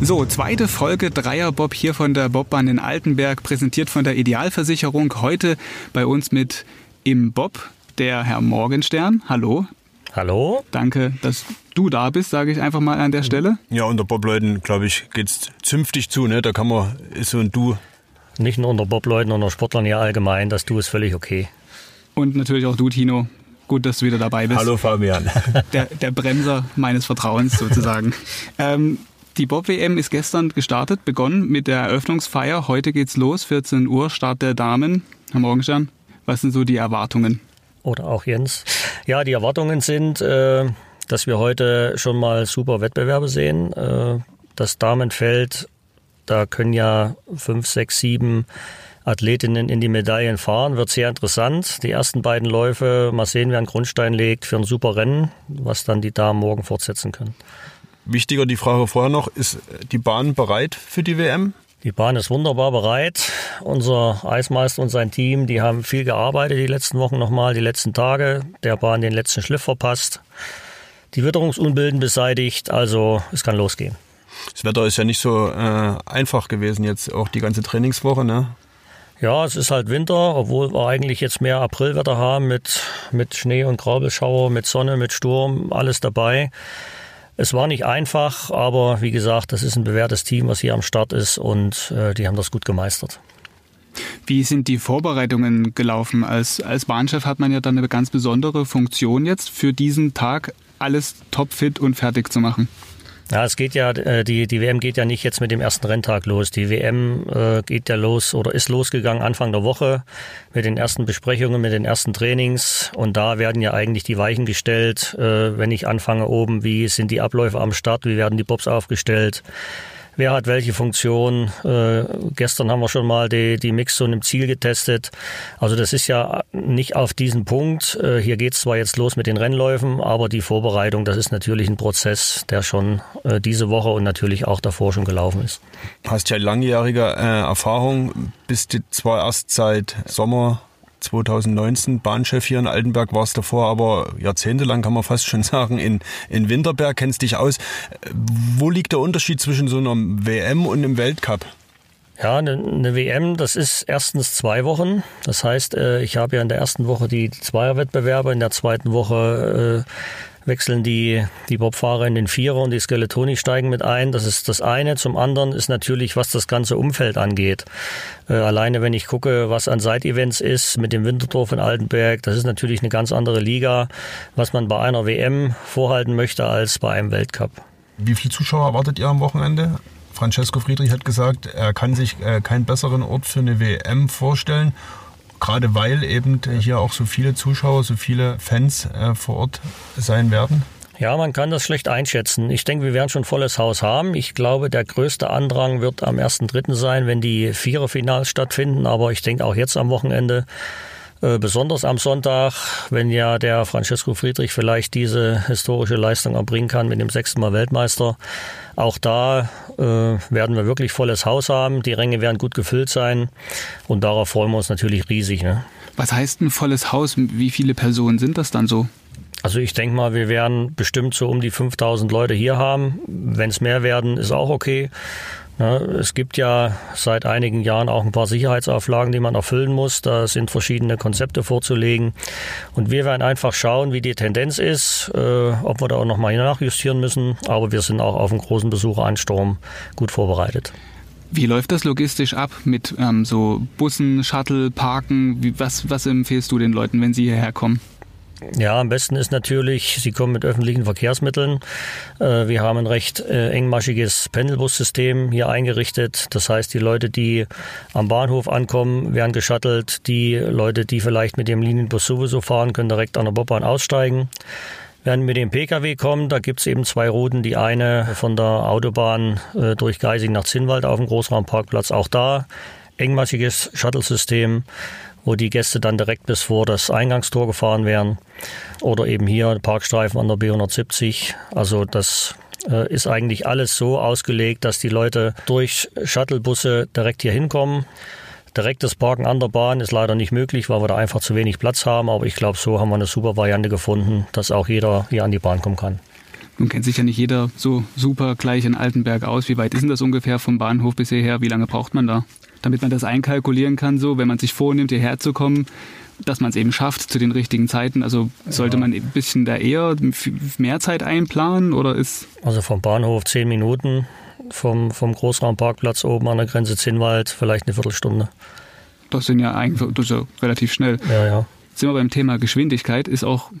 So, zweite Folge Dreierbob hier von der Bobbahn in Altenberg, präsentiert von der Idealversicherung. Heute bei uns mit im Bob der Herr Morgenstern. Hallo. Hallo. Danke, dass du da bist, sage ich einfach mal an der Stelle. Ja, unter Bobleuten, glaube ich, geht's zünftig zu, ne? Da kann man, ist so ein Du. Nicht nur unter Bobleuten, unter Sportlern ja allgemein, das Du ist völlig okay. Und natürlich auch du, Tino. Gut, dass du wieder dabei bist. Hallo Fabian. Der, der Bremser meines Vertrauens sozusagen. ähm, die Bob-WM ist gestern gestartet, begonnen mit der Eröffnungsfeier. Heute geht's los, 14 Uhr, Start der Damen. Herr Morgenstern, was sind so die Erwartungen? Oder auch Jens. Ja, die Erwartungen sind, äh, dass wir heute schon mal super Wettbewerbe sehen. Äh, das Damenfeld, da können ja fünf, sechs, sieben Athletinnen in die Medaillen fahren. Wird sehr interessant. Die ersten beiden Läufe, mal sehen, wer einen Grundstein legt für ein super Rennen, was dann die Damen morgen fortsetzen können. Wichtiger die Frage vorher noch, ist die Bahn bereit für die WM? Die Bahn ist wunderbar bereit. Unser Eismeister und sein Team, die haben viel gearbeitet die letzten Wochen nochmal, die letzten Tage. Der Bahn den letzten Schliff verpasst. Die Witterungsunbilden beseitigt, also es kann losgehen. Das Wetter ist ja nicht so äh, einfach gewesen jetzt, auch die ganze Trainingswoche, ne? Ja, es ist halt Winter, obwohl wir eigentlich jetzt mehr Aprilwetter haben mit, mit Schnee und Graubelschauer, mit Sonne, mit Sturm, alles dabei. Es war nicht einfach, aber wie gesagt, das ist ein bewährtes Team, was hier am Start ist und äh, die haben das gut gemeistert. Wie sind die Vorbereitungen gelaufen? Als, als Bahnchef hat man ja dann eine ganz besondere Funktion jetzt für diesen Tag, alles topfit und fertig zu machen. Ja, es geht ja, äh, die, die WM geht ja nicht jetzt mit dem ersten Renntag los. Die WM äh, geht ja los oder ist losgegangen Anfang der Woche mit den ersten Besprechungen, mit den ersten Trainings. Und da werden ja eigentlich die Weichen gestellt, äh, wenn ich anfange oben, wie sind die Abläufe am Start, wie werden die Bobs aufgestellt wer hat welche Funktion. Äh, gestern haben wir schon mal die, die Mixzone im Ziel getestet. Also das ist ja nicht auf diesen Punkt. Äh, hier geht es zwar jetzt los mit den Rennläufen, aber die Vorbereitung, das ist natürlich ein Prozess, der schon äh, diese Woche und natürlich auch davor schon gelaufen ist. Hast ja langjährige äh, Erfahrung, bist zwar erst seit Sommer 2019 Bahnchef hier in Altenberg, warst davor aber jahrzehntelang, kann man fast schon sagen, in, in Winterberg, kennst dich aus. Wo liegt der Unterschied zwischen so einer WM und einem Weltcup? Ja, eine, eine WM, das ist erstens zwei Wochen. Das heißt, äh, ich habe ja in der ersten Woche die Zweierwettbewerbe, in der zweiten Woche äh, wechseln die, die Bobfahrer in den Vierer und die Skeletoni steigen mit ein. Das ist das eine. Zum anderen ist natürlich, was das ganze Umfeld angeht. Äh, alleine wenn ich gucke, was an Side-Events ist mit dem Winterdorf in Altenberg, das ist natürlich eine ganz andere Liga, was man bei einer WM vorhalten möchte als bei einem Weltcup. Wie viele Zuschauer erwartet ihr am Wochenende? Francesco Friedrich hat gesagt, er kann sich äh, keinen besseren Ort für eine WM vorstellen gerade weil eben hier auch so viele Zuschauer, so viele Fans äh, vor Ort sein werden? Ja, man kann das schlecht einschätzen. Ich denke, wir werden schon volles Haus haben. Ich glaube, der größte Andrang wird am 1.3. sein, wenn die Viererfinals stattfinden. Aber ich denke auch jetzt am Wochenende äh, besonders am Sonntag, wenn ja der Francesco Friedrich vielleicht diese historische Leistung erbringen kann mit dem sechsten Mal Weltmeister. Auch da äh, werden wir wirklich volles Haus haben. Die Ränge werden gut gefüllt sein und darauf freuen wir uns natürlich riesig. Ne? Was heißt ein volles Haus? Wie viele Personen sind das dann so? Also ich denke mal, wir werden bestimmt so um die 5000 Leute hier haben. Wenn es mehr werden, ist auch okay. Es gibt ja seit einigen Jahren auch ein paar Sicherheitsauflagen, die man erfüllen muss. Da sind verschiedene Konzepte vorzulegen. Und wir werden einfach schauen, wie die Tendenz ist, äh, ob wir da auch nochmal nachjustieren müssen. Aber wir sind auch auf einen großen Besucheransturm gut vorbereitet. Wie läuft das logistisch ab mit ähm, so Bussen, Shuttle, Parken? Wie, was, was empfehlst du den Leuten, wenn sie hierher kommen? Ja, am besten ist natürlich, Sie kommen mit öffentlichen Verkehrsmitteln. Äh, wir haben ein recht äh, engmaschiges Pendelbussystem hier eingerichtet. Das heißt, die Leute, die am Bahnhof ankommen, werden geschattelt. Die Leute, die vielleicht mit dem Linienbus sowieso fahren, können direkt an der Bobbahn aussteigen. Werden mit dem Pkw kommen, da gibt es eben zwei Routen. Die eine von der Autobahn äh, durch Geising nach Zinnwald auf dem Großraumparkplatz, auch da engmaschiges Shuttlesystem wo die Gäste dann direkt bis vor das Eingangstor gefahren wären. Oder eben hier Parkstreifen an der B170. Also das äh, ist eigentlich alles so ausgelegt, dass die Leute durch Shuttlebusse direkt hier hinkommen. Direktes Parken an der Bahn ist leider nicht möglich, weil wir da einfach zu wenig Platz haben. Aber ich glaube, so haben wir eine super Variante gefunden, dass auch jeder hier an die Bahn kommen kann. Nun kennt sich ja nicht jeder so super gleich in Altenberg aus. Wie weit ist denn das ungefähr vom Bahnhof bis hierher? Wie lange braucht man da? Damit man das einkalkulieren kann, so, wenn man sich vornimmt, hierher zu kommen, dass man es eben schafft zu den richtigen Zeiten. Also sollte ja. man ein bisschen da eher mehr Zeit einplanen oder ist. Also vom Bahnhof zehn Minuten, vom, vom Großraumparkplatz oben an der Grenze Zinnwald vielleicht eine Viertelstunde. Das sind ja eigentlich das ist ja relativ schnell. Ja, ja. Sind wir beim Thema Geschwindigkeit, ist auch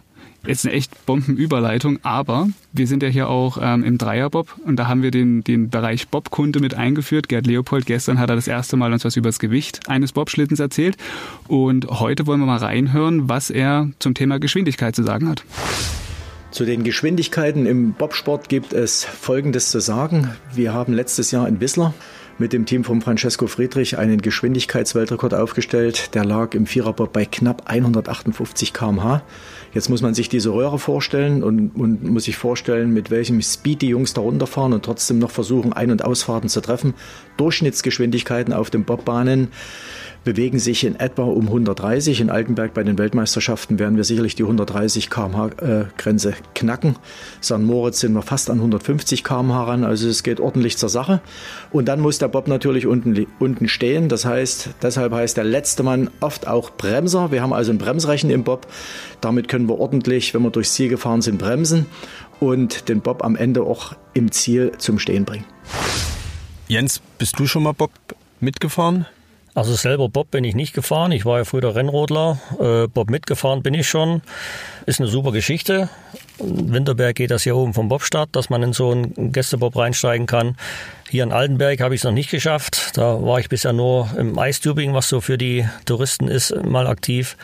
jetzt eine echt Bombenüberleitung, aber wir sind ja hier auch ähm, im Dreierbob und da haben wir den, den Bereich Bobkunde mit eingeführt. Gerd Leopold, gestern hat er das erste Mal uns was über das Gewicht eines Bobschlittens erzählt und heute wollen wir mal reinhören, was er zum Thema Geschwindigkeit zu sagen hat. Zu den Geschwindigkeiten im Bobsport gibt es Folgendes zu sagen. Wir haben letztes Jahr in Wissler mit dem Team von Francesco Friedrich einen Geschwindigkeitsweltrekord aufgestellt. Der lag im Viererbob bei knapp 158 km/h. Jetzt muss man sich diese Röhre vorstellen und, und muss sich vorstellen, mit welchem Speed die Jungs da runterfahren und trotzdem noch versuchen, Ein- und Ausfahrten zu treffen. Durchschnittsgeschwindigkeiten auf den Bobbahnen bewegen sich in etwa um 130. In Altenberg bei den Weltmeisterschaften werden wir sicherlich die 130 km/h Grenze knacken. St. Moritz sind wir fast an 150 km/h ran, also es geht ordentlich zur Sache. Und dann muss der Bob natürlich unten, unten stehen. Das heißt, deshalb heißt der letzte Mann oft auch Bremser. Wir haben also ein Bremsrechen im Bob. Damit können wir ordentlich, wenn wir durchs Ziel gefahren sind, bremsen und den Bob am Ende auch im Ziel zum Stehen bringen. Jens, bist du schon mal Bob mitgefahren? Also selber Bob bin ich nicht gefahren. Ich war ja früher Rennrodler. Äh, Bob mitgefahren bin ich schon. Ist eine super Geschichte. In Winterberg geht das hier oben vom Bobstadt, dass man in so einen Gästebob reinsteigen kann. Hier in Altenberg habe ich es noch nicht geschafft. Da war ich bisher nur im Eistubing, was so für die Touristen ist, mal aktiv.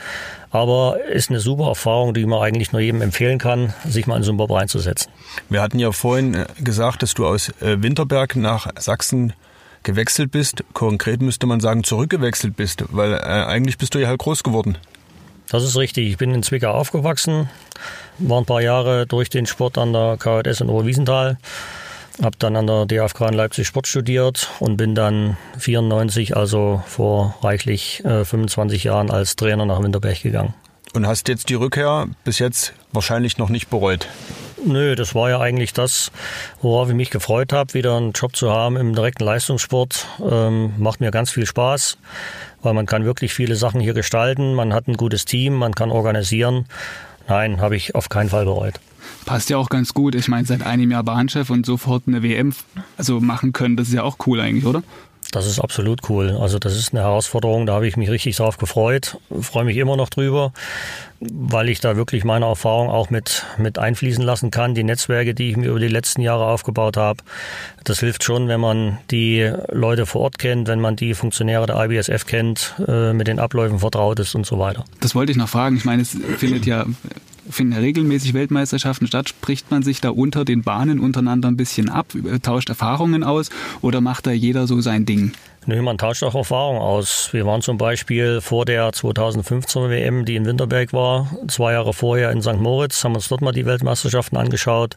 Aber ist eine super Erfahrung, die man eigentlich nur jedem empfehlen kann, sich mal in so einen Bob reinzusetzen. Wir hatten ja vorhin äh, gesagt, dass du aus äh, Winterberg nach Sachsen gewechselt bist. Konkret müsste man sagen, zurückgewechselt bist, weil äh, eigentlich bist du ja halt groß geworden. Das ist richtig. Ich bin in Zwickau aufgewachsen, war ein paar Jahre durch den Sport an der KHS in Oberwiesenthal, habe dann an der DFK in Leipzig Sport studiert und bin dann 94, also vor reichlich äh, 25 Jahren, als Trainer nach Winterberg gegangen. Und hast jetzt die Rückkehr bis jetzt wahrscheinlich noch nicht bereut? Nö, das war ja eigentlich das, worauf ich mich gefreut habe, wieder einen Job zu haben im direkten Leistungssport. Ähm, macht mir ganz viel Spaß, weil man kann wirklich viele Sachen hier gestalten. Man hat ein gutes Team, man kann organisieren. Nein, habe ich auf keinen Fall bereut. Passt ja auch ganz gut. Ich meine, seit einem Jahr Bahnchef und sofort eine WM also machen können, das ist ja auch cool eigentlich, oder? Das ist absolut cool. Also das ist eine Herausforderung, da habe ich mich richtig drauf gefreut. Freue mich immer noch drüber, weil ich da wirklich meine Erfahrung auch mit, mit einfließen lassen kann. Die Netzwerke, die ich mir über die letzten Jahre aufgebaut habe, das hilft schon, wenn man die Leute vor Ort kennt, wenn man die Funktionäre der IBSF kennt, äh, mit den Abläufen vertraut ist und so weiter. Das wollte ich noch fragen. Ich meine, es findet ja finden regelmäßig Weltmeisterschaften statt. Spricht man sich da unter den Bahnen untereinander ein bisschen ab, tauscht Erfahrungen aus oder macht da jeder so sein Ding? Nö, man tauscht auch Erfahrungen aus. Wir waren zum Beispiel vor der 2015 WM, die in Winterberg war, zwei Jahre vorher in St. Moritz, haben uns dort mal die Weltmeisterschaften angeschaut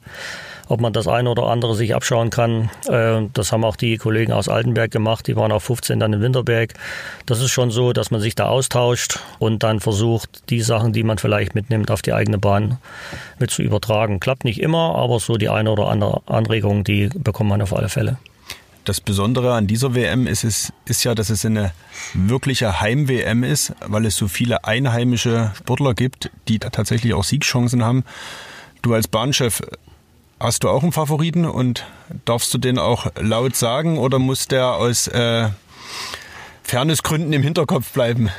ob man das eine oder andere sich abschauen kann. Äh, das haben auch die Kollegen aus Altenberg gemacht. Die waren auf 15 dann in Winterberg. Das ist schon so, dass man sich da austauscht und dann versucht, die Sachen, die man vielleicht mitnimmt, auf die eigene Bahn mit zu übertragen. Klappt nicht immer, aber so die eine oder andere Anregung, die bekommt man auf alle Fälle. Das Besondere an dieser WM ist, es, ist ja, dass es eine wirkliche Heim-WM ist, weil es so viele einheimische Sportler gibt, die da tatsächlich auch Siegchancen haben. Du als Bahnchef, Hast du auch einen Favoriten und darfst du den auch laut sagen oder muss der aus äh, Fairnessgründen im Hinterkopf bleiben?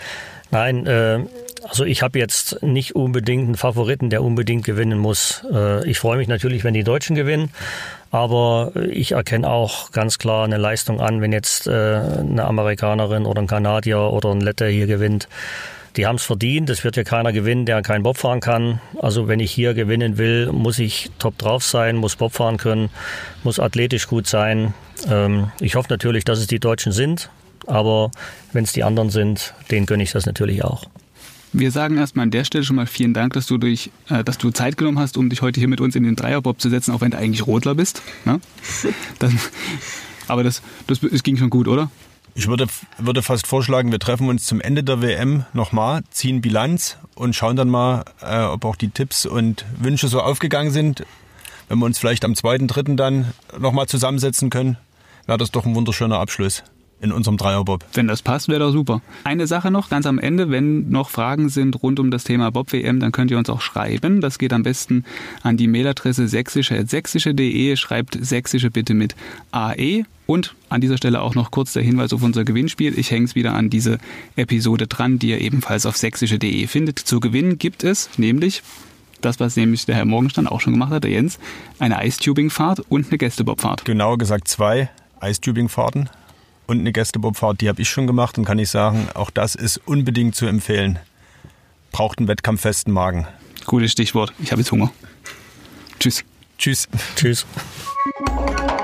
Nein, äh, also ich habe jetzt nicht unbedingt einen Favoriten, der unbedingt gewinnen muss. Äh, ich freue mich natürlich, wenn die Deutschen gewinnen, aber ich erkenne auch ganz klar eine Leistung an, wenn jetzt äh, eine Amerikanerin oder ein Kanadier oder ein Letter hier gewinnt die haben es verdient. Es wird ja keiner gewinnen, der keinen Bob fahren kann. Also wenn ich hier gewinnen will, muss ich top drauf sein, muss Bob fahren können, muss athletisch gut sein. Ähm, ich hoffe natürlich, dass es die Deutschen sind, aber wenn es die anderen sind, denen gönne ich das natürlich auch. Wir sagen erstmal an der Stelle schon mal vielen Dank, dass du, durch, äh, dass du Zeit genommen hast, um dich heute hier mit uns in den Dreierbob zu setzen, auch wenn du eigentlich Rotler bist. Ne? Das, aber das, das, das ging schon gut, oder? Ich würde, würde fast vorschlagen, wir treffen uns zum Ende der WM nochmal, ziehen Bilanz und schauen dann mal, äh, ob auch die Tipps und Wünsche so aufgegangen sind. wenn wir uns vielleicht am zweiten, dritten dann nochmal zusammensetzen können, wäre das doch ein wunderschöner Abschluss in unserem Dreierbob. Wenn das passt, wäre doch super. Eine Sache noch, ganz am Ende, wenn noch Fragen sind rund um das Thema Bob WM, dann könnt ihr uns auch schreiben. Das geht am besten an die Mailadresse sächsische.sächsische.de. Schreibt sächsische bitte mit AE. Und an dieser Stelle auch noch kurz der Hinweis auf unser Gewinnspiel. Ich hänge es wieder an diese Episode dran, die ihr ebenfalls auf sächsische.de findet. Zu gewinnen gibt es nämlich das, was nämlich der Herr Morgenstern auch schon gemacht hat, der Jens, eine Eistubing-Fahrt und eine Gästebobfahrt. Genauer gesagt zwei Eistubing-Fahrten und eine Gästebobfahrt, die habe ich schon gemacht und kann ich sagen, auch das ist unbedingt zu empfehlen. Braucht einen wettkampffesten Magen. Gutes Stichwort. Ich habe jetzt Hunger. Tschüss. Tschüss. Tschüss.